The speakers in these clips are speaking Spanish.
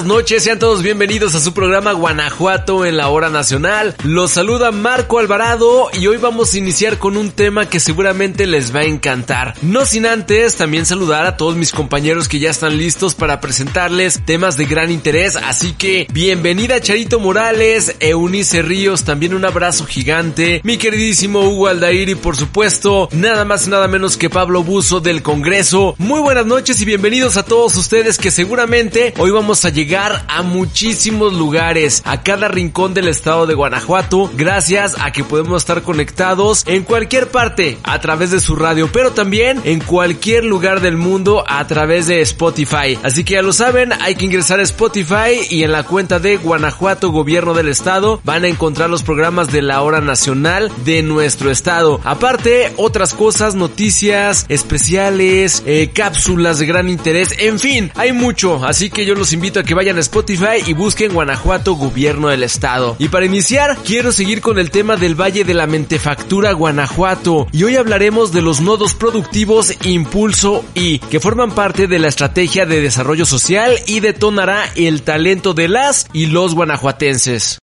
buenas noches, sean todos bienvenidos a su programa Guanajuato en la hora nacional. Los saluda Marco Alvarado y hoy vamos a iniciar con un tema que seguramente les va a encantar. No sin antes también saludar a todos mis compañeros que ya están listos para presentarles temas de gran interés, así que bienvenida Charito Morales, Eunice Ríos, también un abrazo gigante, mi queridísimo Hugo Aldair y por supuesto nada más y nada menos que Pablo Buzo del Congreso. Muy buenas noches y bienvenidos a todos ustedes que seguramente hoy vamos a llegar a muchísimos lugares, a cada rincón del estado de Guanajuato, gracias a que podemos estar conectados en cualquier parte a través de su radio, pero también en cualquier lugar del mundo a través de Spotify. Así que ya lo saben, hay que ingresar a Spotify y en la cuenta de Guanajuato Gobierno del Estado van a encontrar los programas de la hora nacional de nuestro estado. Aparte, otras cosas, noticias especiales, eh, cápsulas de gran interés, en fin, hay mucho, así que yo los invito a que vayan a Spotify y busquen Guanajuato Gobierno del Estado. Y para iniciar, quiero seguir con el tema del Valle de la Mentefactura Guanajuato. Y hoy hablaremos de los nodos productivos Impulso y que forman parte de la estrategia de desarrollo social y detonará el talento de las y los guanajuatenses.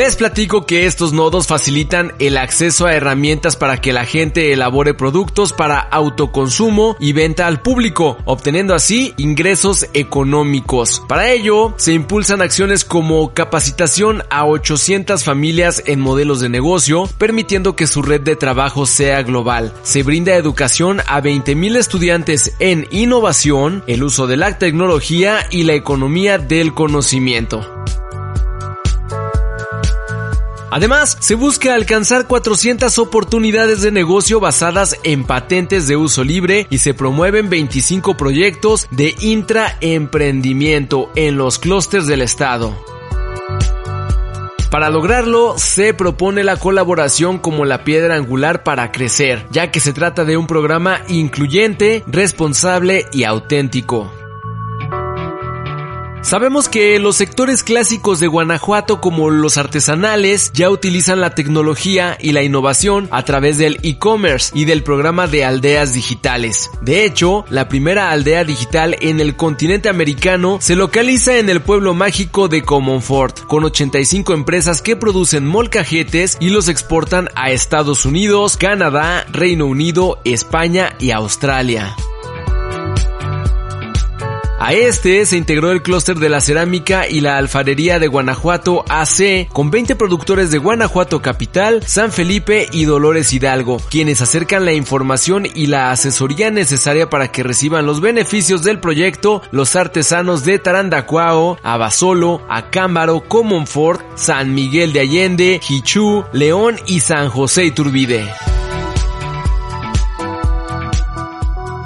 Les platico que estos nodos facilitan el acceso a herramientas para que la gente elabore productos para autoconsumo y venta al público, obteniendo así ingresos económicos. Para ello, se impulsan acciones como capacitación a 800 familias en modelos de negocio, permitiendo que su red de trabajo sea global. Se brinda educación a 20.000 estudiantes en innovación, el uso de la tecnología y la economía del conocimiento. Además, se busca alcanzar 400 oportunidades de negocio basadas en patentes de uso libre y se promueven 25 proyectos de intraemprendimiento en los clústeres del estado. Para lograrlo, se propone la colaboración como la piedra angular para crecer, ya que se trata de un programa incluyente, responsable y auténtico. Sabemos que los sectores clásicos de Guanajuato como los artesanales ya utilizan la tecnología y la innovación a través del e-commerce y del programa de aldeas digitales. De hecho, la primera aldea digital en el continente americano se localiza en el pueblo mágico de Comonfort, con 85 empresas que producen molcajetes y los exportan a Estados Unidos, Canadá, Reino Unido, España y Australia. A este se integró el clúster de la cerámica y la alfarería de Guanajuato AC, con 20 productores de Guanajuato Capital, San Felipe y Dolores Hidalgo, quienes acercan la información y la asesoría necesaria para que reciban los beneficios del proyecto los artesanos de Tarandacuao, Abasolo, Acámbaro, Comonfort, San Miguel de Allende, Jichú, León y San José Iturbide.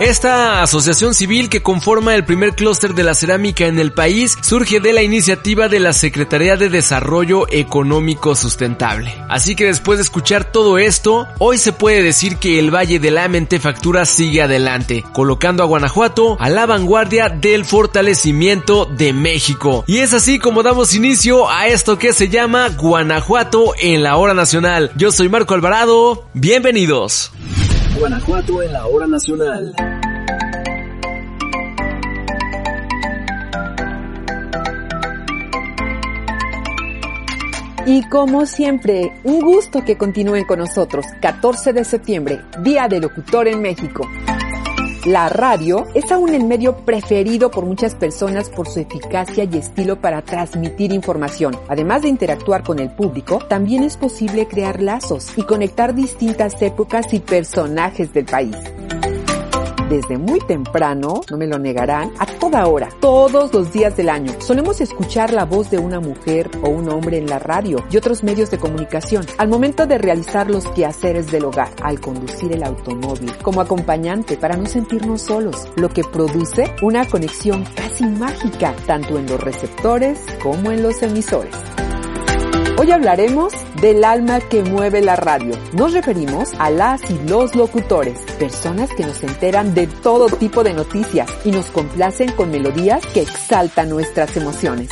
Esta asociación civil que conforma el primer clúster de la cerámica en el país surge de la iniciativa de la Secretaría de Desarrollo Económico Sustentable. Así que después de escuchar todo esto, hoy se puede decir que el Valle de la Mentefactura sigue adelante, colocando a Guanajuato a la vanguardia del fortalecimiento de México. Y es así como damos inicio a esto que se llama Guanajuato en la hora nacional. Yo soy Marco Alvarado, bienvenidos. Guanajuato en la hora nacional. Y como siempre, un gusto que continúen con nosotros. 14 de septiembre, Día del Locutor en México. La radio es aún el medio preferido por muchas personas por su eficacia y estilo para transmitir información. Además de interactuar con el público, también es posible crear lazos y conectar distintas épocas y personajes del país desde muy temprano, no me lo negarán, a toda hora, todos los días del año. Solemos escuchar la voz de una mujer o un hombre en la radio y otros medios de comunicación al momento de realizar los quehaceres del hogar, al conducir el automóvil, como acompañante para no sentirnos solos, lo que produce una conexión casi mágica tanto en los receptores como en los emisores. Hoy hablaremos del alma que mueve la radio. Nos referimos a las y los locutores, personas que nos enteran de todo tipo de noticias y nos complacen con melodías que exaltan nuestras emociones.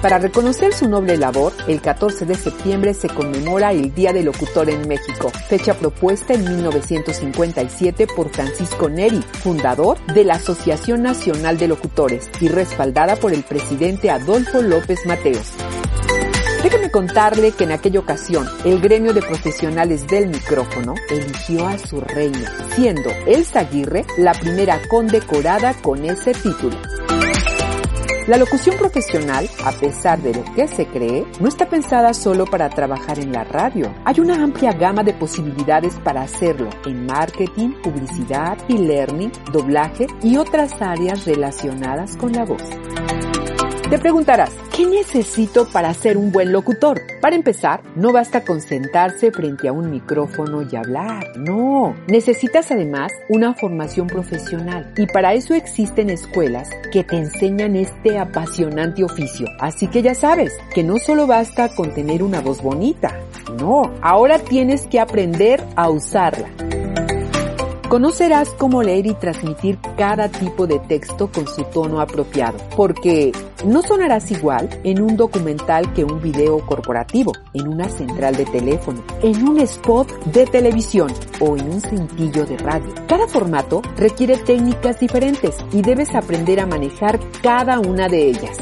Para reconocer su noble labor, el 14 de septiembre se conmemora el Día del Locutor en México, fecha propuesta en 1957 por Francisco Neri, fundador de la Asociación Nacional de Locutores y respaldada por el presidente Adolfo López Mateos. Déjeme contarle que en aquella ocasión el gremio de profesionales del micrófono eligió a su reina, siendo Elsa Aguirre la primera condecorada con ese título. La locución profesional, a pesar de lo que se cree, no está pensada solo para trabajar en la radio. Hay una amplia gama de posibilidades para hacerlo en marketing, publicidad, e-learning, doblaje y otras áreas relacionadas con la voz. Te preguntarás, ¿qué necesito para ser un buen locutor? Para empezar, no basta con sentarse frente a un micrófono y hablar, no. Necesitas además una formación profesional y para eso existen escuelas que te enseñan este apasionante oficio. Así que ya sabes que no solo basta con tener una voz bonita, no, ahora tienes que aprender a usarla. Conocerás cómo leer y transmitir cada tipo de texto con su tono apropiado, porque no sonarás igual en un documental que un video corporativo, en una central de teléfono, en un spot de televisión o en un cintillo de radio. Cada formato requiere técnicas diferentes y debes aprender a manejar cada una de ellas.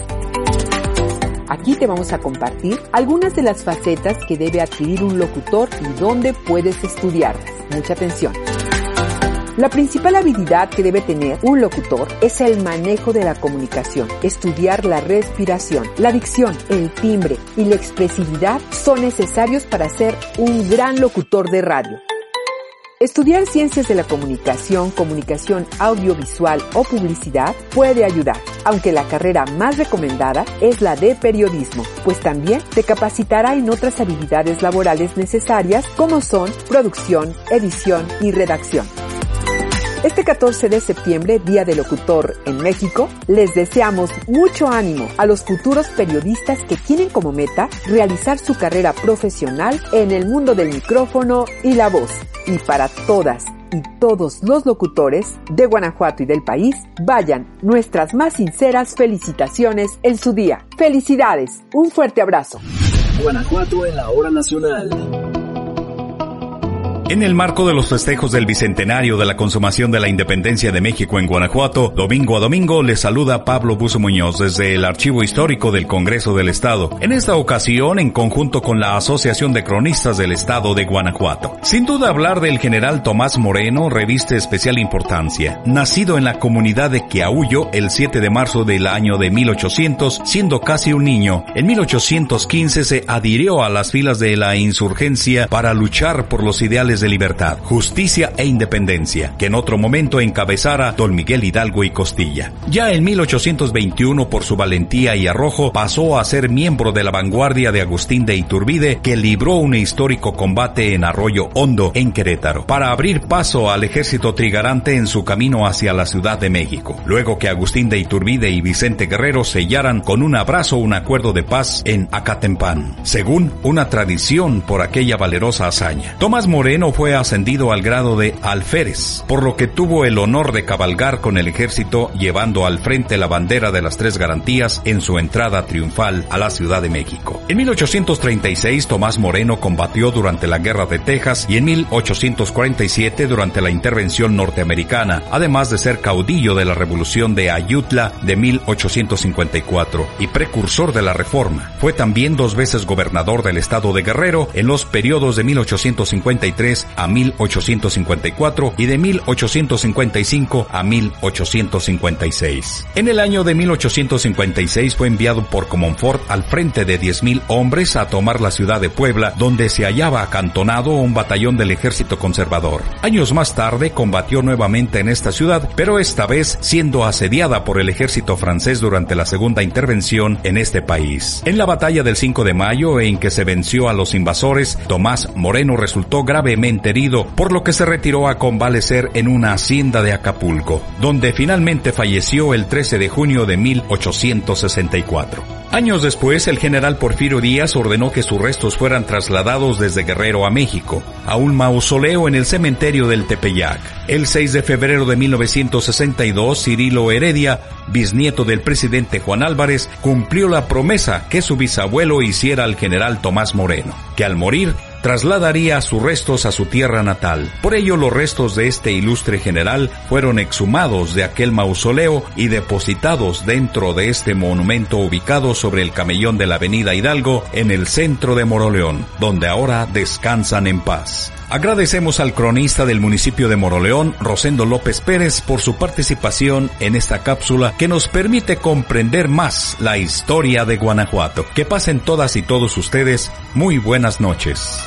Aquí te vamos a compartir algunas de las facetas que debe adquirir un locutor y dónde puedes estudiarlas. Mucha atención. La principal habilidad que debe tener un locutor es el manejo de la comunicación. Estudiar la respiración, la dicción, el timbre y la expresividad son necesarios para ser un gran locutor de radio. Estudiar ciencias de la comunicación, comunicación audiovisual o publicidad puede ayudar, aunque la carrera más recomendada es la de periodismo, pues también te capacitará en otras habilidades laborales necesarias como son producción, edición y redacción. Este 14 de septiembre, Día del Locutor en México, les deseamos mucho ánimo a los futuros periodistas que tienen como meta realizar su carrera profesional en el mundo del micrófono y la voz. Y para todas y todos los locutores de Guanajuato y del país, vayan nuestras más sinceras felicitaciones en su día. Felicidades, un fuerte abrazo. Guanajuato en la hora nacional. En el marco de los festejos del bicentenario de la consumación de la independencia de México en Guanajuato, domingo a domingo les saluda Pablo Buzo Muñoz desde el Archivo Histórico del Congreso del Estado. En esta ocasión, en conjunto con la Asociación de Cronistas del Estado de Guanajuato. Sin duda hablar del general Tomás Moreno reviste especial importancia. Nacido en la comunidad de Quiahuyo el 7 de marzo del año de 1800, siendo casi un niño, en 1815 se adhirió a las filas de la insurgencia para luchar por los ideales de libertad, justicia e independencia, que en otro momento encabezara don Miguel Hidalgo y Costilla. Ya en 1821, por su valentía y arrojo, pasó a ser miembro de la vanguardia de Agustín de Iturbide, que libró un histórico combate en Arroyo Hondo, en Querétaro, para abrir paso al ejército trigarante en su camino hacia la Ciudad de México, luego que Agustín de Iturbide y Vicente Guerrero sellaran con un abrazo un acuerdo de paz en Acatempán, según una tradición por aquella valerosa hazaña. Tomás Moreno fue ascendido al grado de alférez, por lo que tuvo el honor de cabalgar con el ejército llevando al frente la bandera de las tres garantías en su entrada triunfal a la Ciudad de México. En 1836 Tomás Moreno combatió durante la Guerra de Texas y en 1847 durante la intervención norteamericana, además de ser caudillo de la Revolución de Ayutla de 1854 y precursor de la Reforma. Fue también dos veces gobernador del estado de Guerrero en los periodos de 1853 a 1854 y de 1855 a 1856. En el año de 1856 fue enviado por Comonfort al frente de 10.000 hombres a tomar la ciudad de Puebla, donde se hallaba acantonado un batallón del ejército conservador. Años más tarde combatió nuevamente en esta ciudad, pero esta vez siendo asediada por el ejército francés durante la segunda intervención en este país. En la batalla del 5 de mayo, en que se venció a los invasores, Tomás Moreno resultó gravemente por lo que se retiró a convalecer en una hacienda de Acapulco, donde finalmente falleció el 13 de junio de 1864. Años después, el general Porfirio Díaz ordenó que sus restos fueran trasladados desde Guerrero a México, a un mausoleo en el cementerio del Tepeyac. El 6 de febrero de 1962, Cirilo Heredia, bisnieto del presidente Juan Álvarez, cumplió la promesa que su bisabuelo hiciera al general Tomás Moreno, que al morir trasladaría sus restos a su tierra natal. Por ello los restos de este ilustre general fueron exhumados de aquel mausoleo y depositados dentro de este monumento ubicado sobre el camellón de la avenida Hidalgo en el centro de Moroleón, donde ahora descansan en paz. Agradecemos al cronista del municipio de Moroleón, Rosendo López Pérez, por su participación en esta cápsula que nos permite comprender más la historia de Guanajuato. Que pasen todas y todos ustedes muy buenas noches.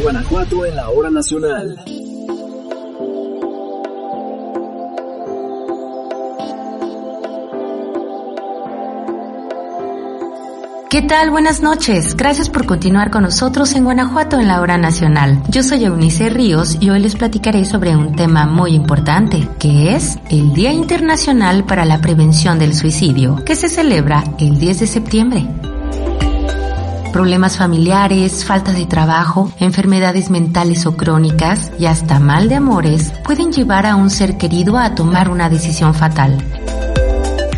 Guanajuato en la hora nacional. ¿Qué tal? Buenas noches. Gracias por continuar con nosotros en Guanajuato en la hora nacional. Yo soy Eunice Ríos y hoy les platicaré sobre un tema muy importante, que es el Día Internacional para la Prevención del Suicidio, que se celebra el 10 de septiembre problemas familiares, falta de trabajo, enfermedades mentales o crónicas y hasta mal de amores pueden llevar a un ser querido a tomar una decisión fatal.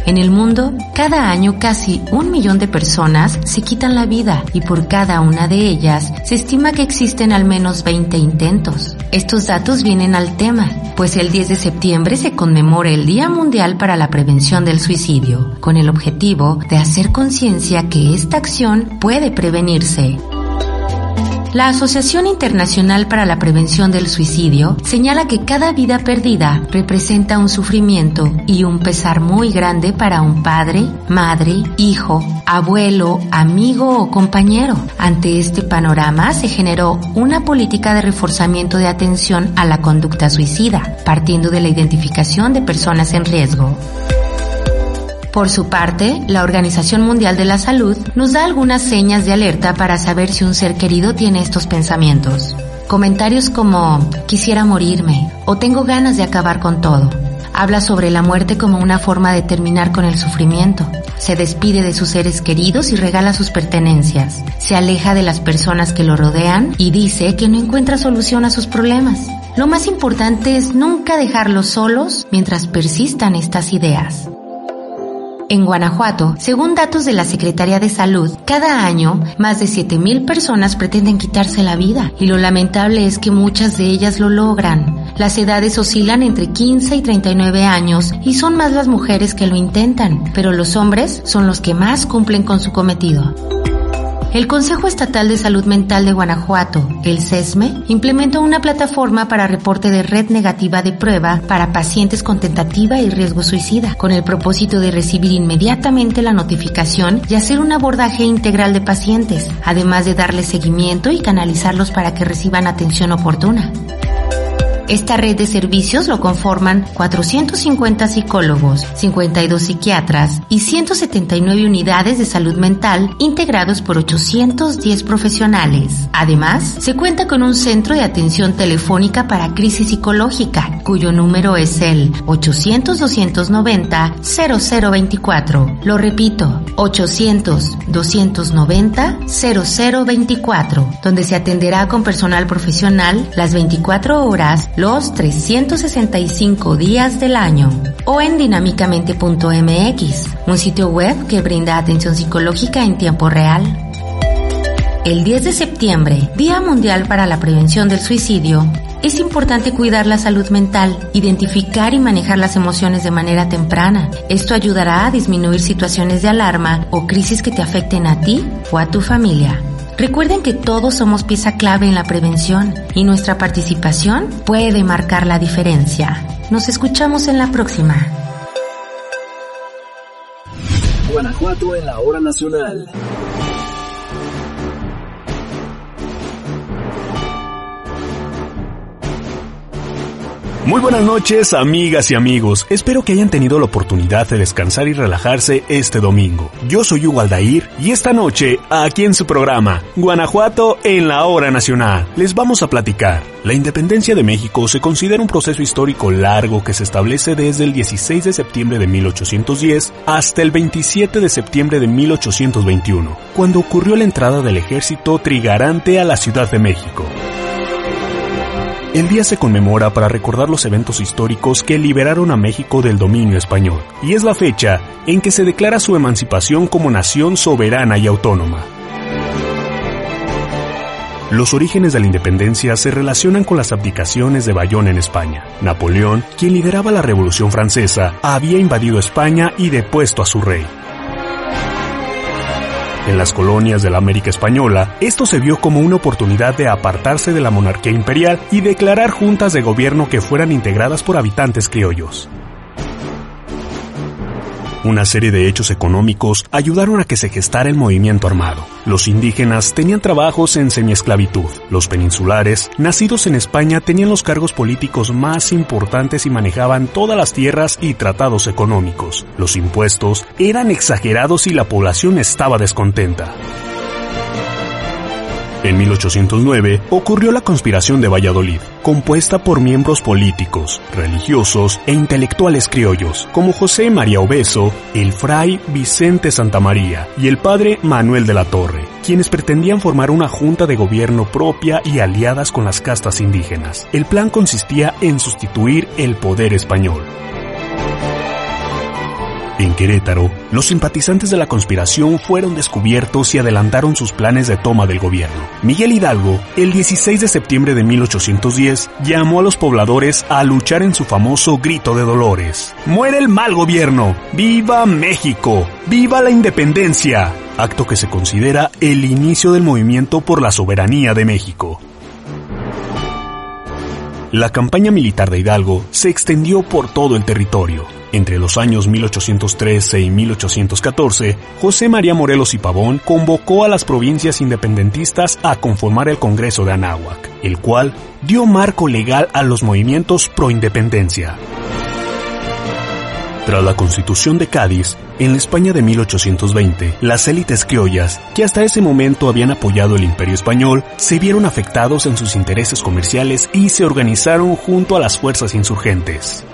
En el mundo, cada año casi un millón de personas se quitan la vida y por cada una de ellas se estima que existen al menos 20 intentos. Estos datos vienen al tema, pues el 10 de septiembre se conmemora el Día Mundial para la Prevención del Suicidio, con el objetivo de hacer conciencia que esta acción puede prevenirse. La Asociación Internacional para la Prevención del Suicidio señala que cada vida perdida representa un sufrimiento y un pesar muy grande para un padre, madre, hijo, abuelo, amigo o compañero. Ante este panorama se generó una política de reforzamiento de atención a la conducta suicida, partiendo de la identificación de personas en riesgo. Por su parte, la Organización Mundial de la Salud nos da algunas señas de alerta para saber si un ser querido tiene estos pensamientos. Comentarios como quisiera morirme o tengo ganas de acabar con todo. Habla sobre la muerte como una forma de terminar con el sufrimiento. Se despide de sus seres queridos y regala sus pertenencias. Se aleja de las personas que lo rodean y dice que no encuentra solución a sus problemas. Lo más importante es nunca dejarlos solos mientras persistan estas ideas. En Guanajuato, según datos de la Secretaría de Salud, cada año más de 7.000 personas pretenden quitarse la vida y lo lamentable es que muchas de ellas lo logran. Las edades oscilan entre 15 y 39 años y son más las mujeres que lo intentan, pero los hombres son los que más cumplen con su cometido. El Consejo Estatal de Salud Mental de Guanajuato, el CESME, implementó una plataforma para reporte de red negativa de prueba para pacientes con tentativa y riesgo suicida, con el propósito de recibir inmediatamente la notificación y hacer un abordaje integral de pacientes, además de darles seguimiento y canalizarlos para que reciban atención oportuna. Esta red de servicios lo conforman 450 psicólogos, 52 psiquiatras y 179 unidades de salud mental integrados por 810 profesionales. Además, se cuenta con un centro de atención telefónica para crisis psicológica, cuyo número es el 800-290-0024. Lo repito, 800-290-0024, donde se atenderá con personal profesional las 24 horas los 365 días del año o en dinámicamente.mx, un sitio web que brinda atención psicológica en tiempo real. El 10 de septiembre, Día Mundial para la Prevención del Suicidio, es importante cuidar la salud mental, identificar y manejar las emociones de manera temprana. Esto ayudará a disminuir situaciones de alarma o crisis que te afecten a ti o a tu familia. Recuerden que todos somos pieza clave en la prevención y nuestra participación puede marcar la diferencia. Nos escuchamos en la próxima. Guanajuato en la hora nacional. Muy buenas noches, amigas y amigos. Espero que hayan tenido la oportunidad de descansar y relajarse este domingo. Yo soy Hugo Aldair y esta noche, aquí en su programa, Guanajuato en la Hora Nacional, les vamos a platicar. La independencia de México se considera un proceso histórico largo que se establece desde el 16 de septiembre de 1810 hasta el 27 de septiembre de 1821, cuando ocurrió la entrada del ejército trigarante a la Ciudad de México. El día se conmemora para recordar los eventos históricos que liberaron a México del dominio español, y es la fecha en que se declara su emancipación como nación soberana y autónoma. Los orígenes de la independencia se relacionan con las abdicaciones de Bayón en España. Napoleón, quien lideraba la Revolución Francesa, había invadido España y depuesto a su rey. En las colonias de la América Española, esto se vio como una oportunidad de apartarse de la monarquía imperial y declarar juntas de gobierno que fueran integradas por habitantes criollos. Una serie de hechos económicos ayudaron a que se gestara el movimiento armado. Los indígenas tenían trabajos en semiesclavitud. Los peninsulares, nacidos en España, tenían los cargos políticos más importantes y manejaban todas las tierras y tratados económicos. Los impuestos eran exagerados y la población estaba descontenta. En 1809 ocurrió la conspiración de Valladolid, compuesta por miembros políticos, religiosos e intelectuales criollos, como José María Obeso, el fray Vicente Santamaría y el padre Manuel de la Torre, quienes pretendían formar una junta de gobierno propia y aliadas con las castas indígenas. El plan consistía en sustituir el poder español. En Querétaro, los simpatizantes de la conspiración fueron descubiertos y adelantaron sus planes de toma del gobierno. Miguel Hidalgo, el 16 de septiembre de 1810, llamó a los pobladores a luchar en su famoso grito de dolores. ¡Muere el mal gobierno! ¡Viva México! ¡Viva la independencia! Acto que se considera el inicio del movimiento por la soberanía de México. La campaña militar de Hidalgo se extendió por todo el territorio. Entre los años 1813 y 1814, José María Morelos y Pavón convocó a las provincias independentistas a conformar el Congreso de Anáhuac, el cual dio marco legal a los movimientos pro independencia. Tras la Constitución de Cádiz, en la España de 1820, las élites criollas, que hasta ese momento habían apoyado el imperio español, se vieron afectados en sus intereses comerciales y se organizaron junto a las fuerzas insurgentes.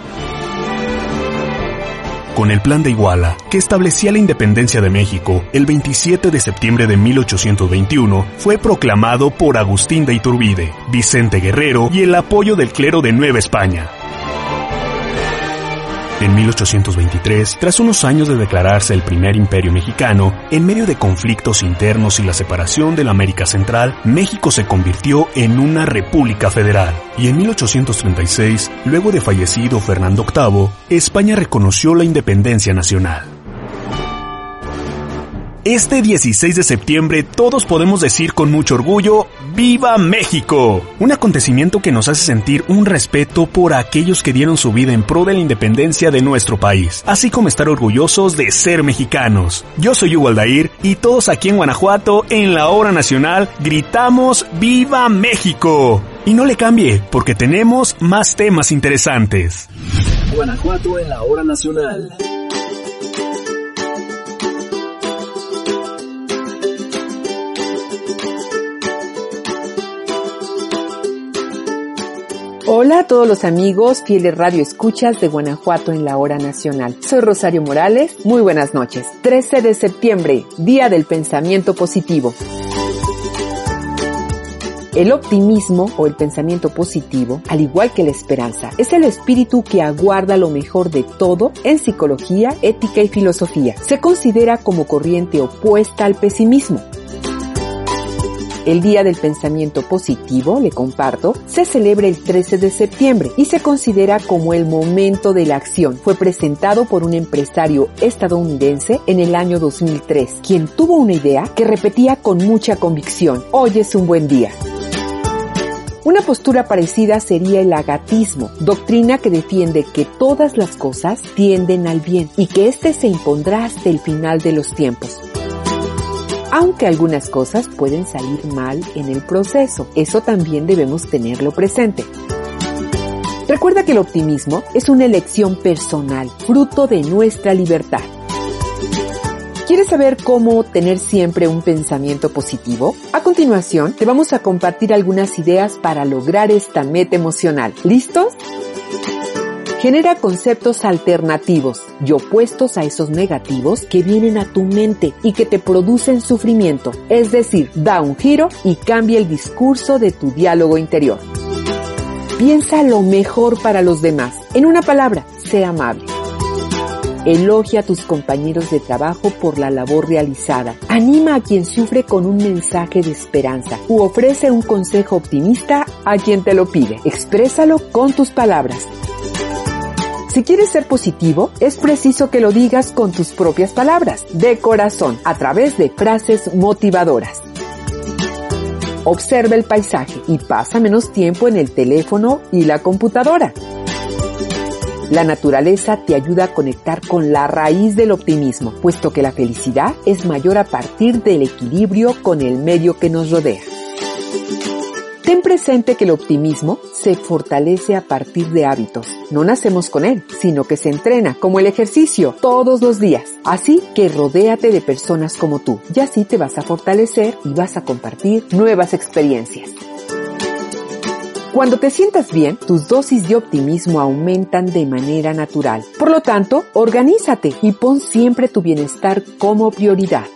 Con el Plan de Iguala, que establecía la independencia de México, el 27 de septiembre de 1821 fue proclamado por Agustín de Iturbide, Vicente Guerrero y el apoyo del clero de Nueva España. En 1823, tras unos años de declararse el primer imperio mexicano, en medio de conflictos internos y la separación de la América Central, México se convirtió en una república federal. Y en 1836, luego de fallecido Fernando VIII, España reconoció la independencia nacional. Este 16 de septiembre todos podemos decir con mucho orgullo, ¡Viva México! Un acontecimiento que nos hace sentir un respeto por aquellos que dieron su vida en pro de la independencia de nuestro país, así como estar orgullosos de ser mexicanos. Yo soy Hugo Aldair y todos aquí en Guanajuato, en la hora nacional, gritamos ¡Viva México! Y no le cambie, porque tenemos más temas interesantes. Guanajuato en la hora nacional. Hola a todos los amigos, fieles radio escuchas de Guanajuato en la hora nacional. Soy Rosario Morales, muy buenas noches. 13 de septiembre, Día del Pensamiento Positivo. El optimismo o el pensamiento positivo, al igual que la esperanza, es el espíritu que aguarda lo mejor de todo en psicología, ética y filosofía. Se considera como corriente opuesta al pesimismo. El Día del Pensamiento Positivo, le comparto, se celebra el 13 de septiembre y se considera como el momento de la acción. Fue presentado por un empresario estadounidense en el año 2003, quien tuvo una idea que repetía con mucha convicción. Hoy es un buen día. Una postura parecida sería el agatismo, doctrina que defiende que todas las cosas tienden al bien y que éste se impondrá hasta el final de los tiempos aunque algunas cosas pueden salir mal en el proceso. Eso también debemos tenerlo presente. Recuerda que el optimismo es una elección personal, fruto de nuestra libertad. ¿Quieres saber cómo tener siempre un pensamiento positivo? A continuación, te vamos a compartir algunas ideas para lograr esta meta emocional. ¿Listos? Genera conceptos alternativos y opuestos a esos negativos que vienen a tu mente y que te producen sufrimiento. Es decir, da un giro y cambia el discurso de tu diálogo interior. Piensa lo mejor para los demás. En una palabra, sea amable. Elogia a tus compañeros de trabajo por la labor realizada. Anima a quien sufre con un mensaje de esperanza u ofrece un consejo optimista a quien te lo pide. Exprésalo con tus palabras. Si quieres ser positivo, es preciso que lo digas con tus propias palabras, de corazón, a través de frases motivadoras. Observa el paisaje y pasa menos tiempo en el teléfono y la computadora. La naturaleza te ayuda a conectar con la raíz del optimismo, puesto que la felicidad es mayor a partir del equilibrio con el medio que nos rodea. Ten presente que el optimismo se fortalece a partir de hábitos. No nacemos con él, sino que se entrena como el ejercicio todos los días. Así que rodéate de personas como tú y así te vas a fortalecer y vas a compartir nuevas experiencias. Cuando te sientas bien, tus dosis de optimismo aumentan de manera natural. Por lo tanto, organízate y pon siempre tu bienestar como prioridad.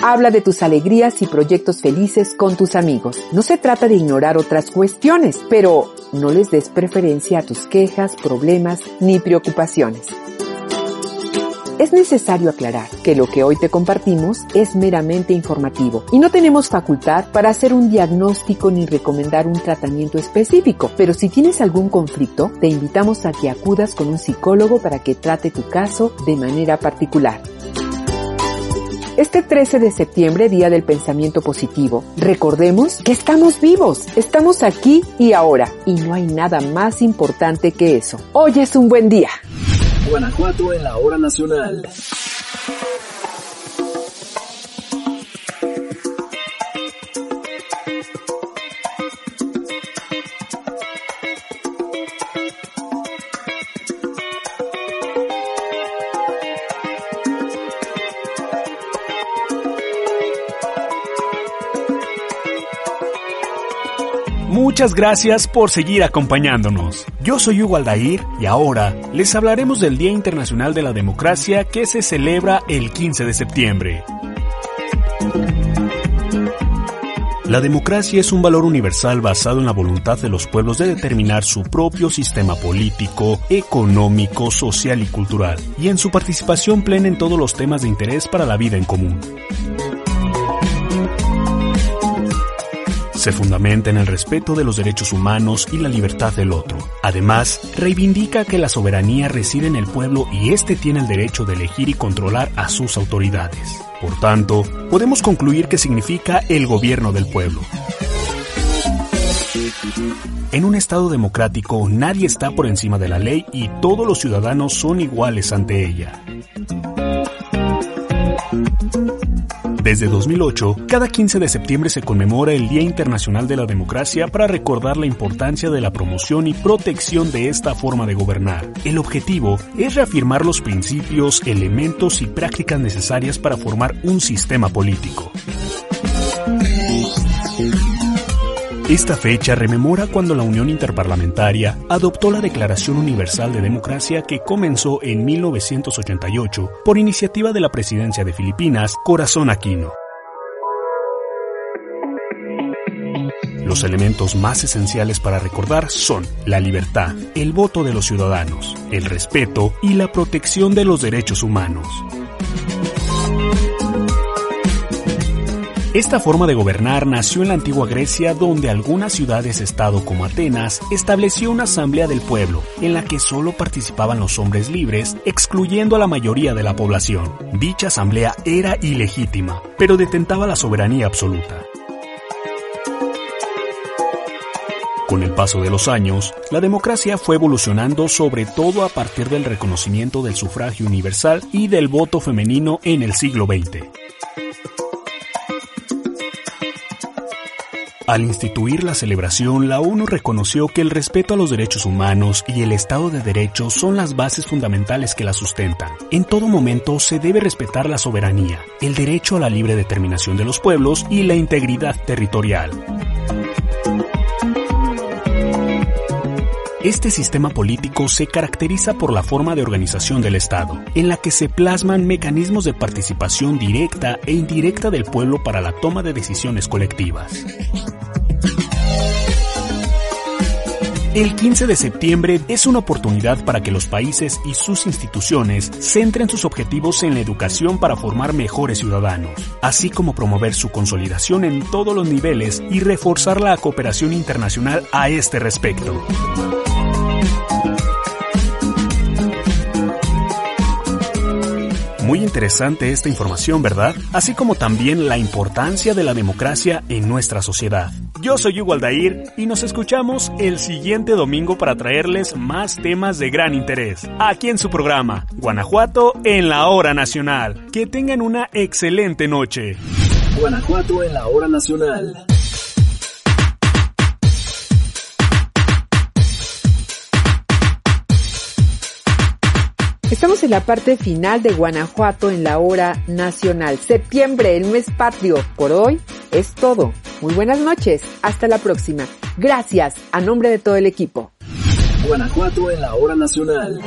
Habla de tus alegrías y proyectos felices con tus amigos. No se trata de ignorar otras cuestiones, pero no les des preferencia a tus quejas, problemas ni preocupaciones. Es necesario aclarar que lo que hoy te compartimos es meramente informativo y no tenemos facultad para hacer un diagnóstico ni recomendar un tratamiento específico, pero si tienes algún conflicto, te invitamos a que acudas con un psicólogo para que trate tu caso de manera particular. Este 13 de septiembre, Día del Pensamiento Positivo, recordemos que estamos vivos, estamos aquí y ahora, y no hay nada más importante que eso. Hoy es un buen día. Guanajuato en la hora nacional. Muchas gracias por seguir acompañándonos. Yo soy Hugo Aldair y ahora les hablaremos del Día Internacional de la Democracia que se celebra el 15 de septiembre. La democracia es un valor universal basado en la voluntad de los pueblos de determinar su propio sistema político, económico, social y cultural, y en su participación plena en todos los temas de interés para la vida en común. Se fundamenta en el respeto de los derechos humanos y la libertad del otro. Además, reivindica que la soberanía reside en el pueblo y éste tiene el derecho de elegir y controlar a sus autoridades. Por tanto, podemos concluir que significa el gobierno del pueblo. En un Estado democrático nadie está por encima de la ley y todos los ciudadanos son iguales ante ella. Desde 2008, cada 15 de septiembre se conmemora el Día Internacional de la Democracia para recordar la importancia de la promoción y protección de esta forma de gobernar. El objetivo es reafirmar los principios, elementos y prácticas necesarias para formar un sistema político. Esta fecha rememora cuando la Unión Interparlamentaria adoptó la Declaración Universal de Democracia que comenzó en 1988 por iniciativa de la presidencia de Filipinas, Corazón Aquino. Los elementos más esenciales para recordar son la libertad, el voto de los ciudadanos, el respeto y la protección de los derechos humanos. Esta forma de gobernar nació en la antigua Grecia donde algunas ciudades-estado como Atenas estableció una asamblea del pueblo en la que solo participaban los hombres libres, excluyendo a la mayoría de la población. Dicha asamblea era ilegítima, pero detentaba la soberanía absoluta. Con el paso de los años, la democracia fue evolucionando sobre todo a partir del reconocimiento del sufragio universal y del voto femenino en el siglo XX. Al instituir la celebración, la ONU reconoció que el respeto a los derechos humanos y el Estado de Derecho son las bases fundamentales que la sustentan. En todo momento se debe respetar la soberanía, el derecho a la libre determinación de los pueblos y la integridad territorial. Este sistema político se caracteriza por la forma de organización del Estado, en la que se plasman mecanismos de participación directa e indirecta del pueblo para la toma de decisiones colectivas. El 15 de septiembre es una oportunidad para que los países y sus instituciones centren sus objetivos en la educación para formar mejores ciudadanos, así como promover su consolidación en todos los niveles y reforzar la cooperación internacional a este respecto. Muy interesante esta información, ¿verdad? Así como también la importancia de la democracia en nuestra sociedad. Yo soy Hugo Aldair y nos escuchamos el siguiente domingo para traerles más temas de gran interés. Aquí en su programa, Guanajuato en la Hora Nacional. Que tengan una excelente noche. Guanajuato en la Hora Nacional. Estamos en la parte final de Guanajuato en la hora nacional. Septiembre, el mes patrio. Por hoy es todo. Muy buenas noches. Hasta la próxima. Gracias a nombre de todo el equipo. Guanajuato en la hora nacional.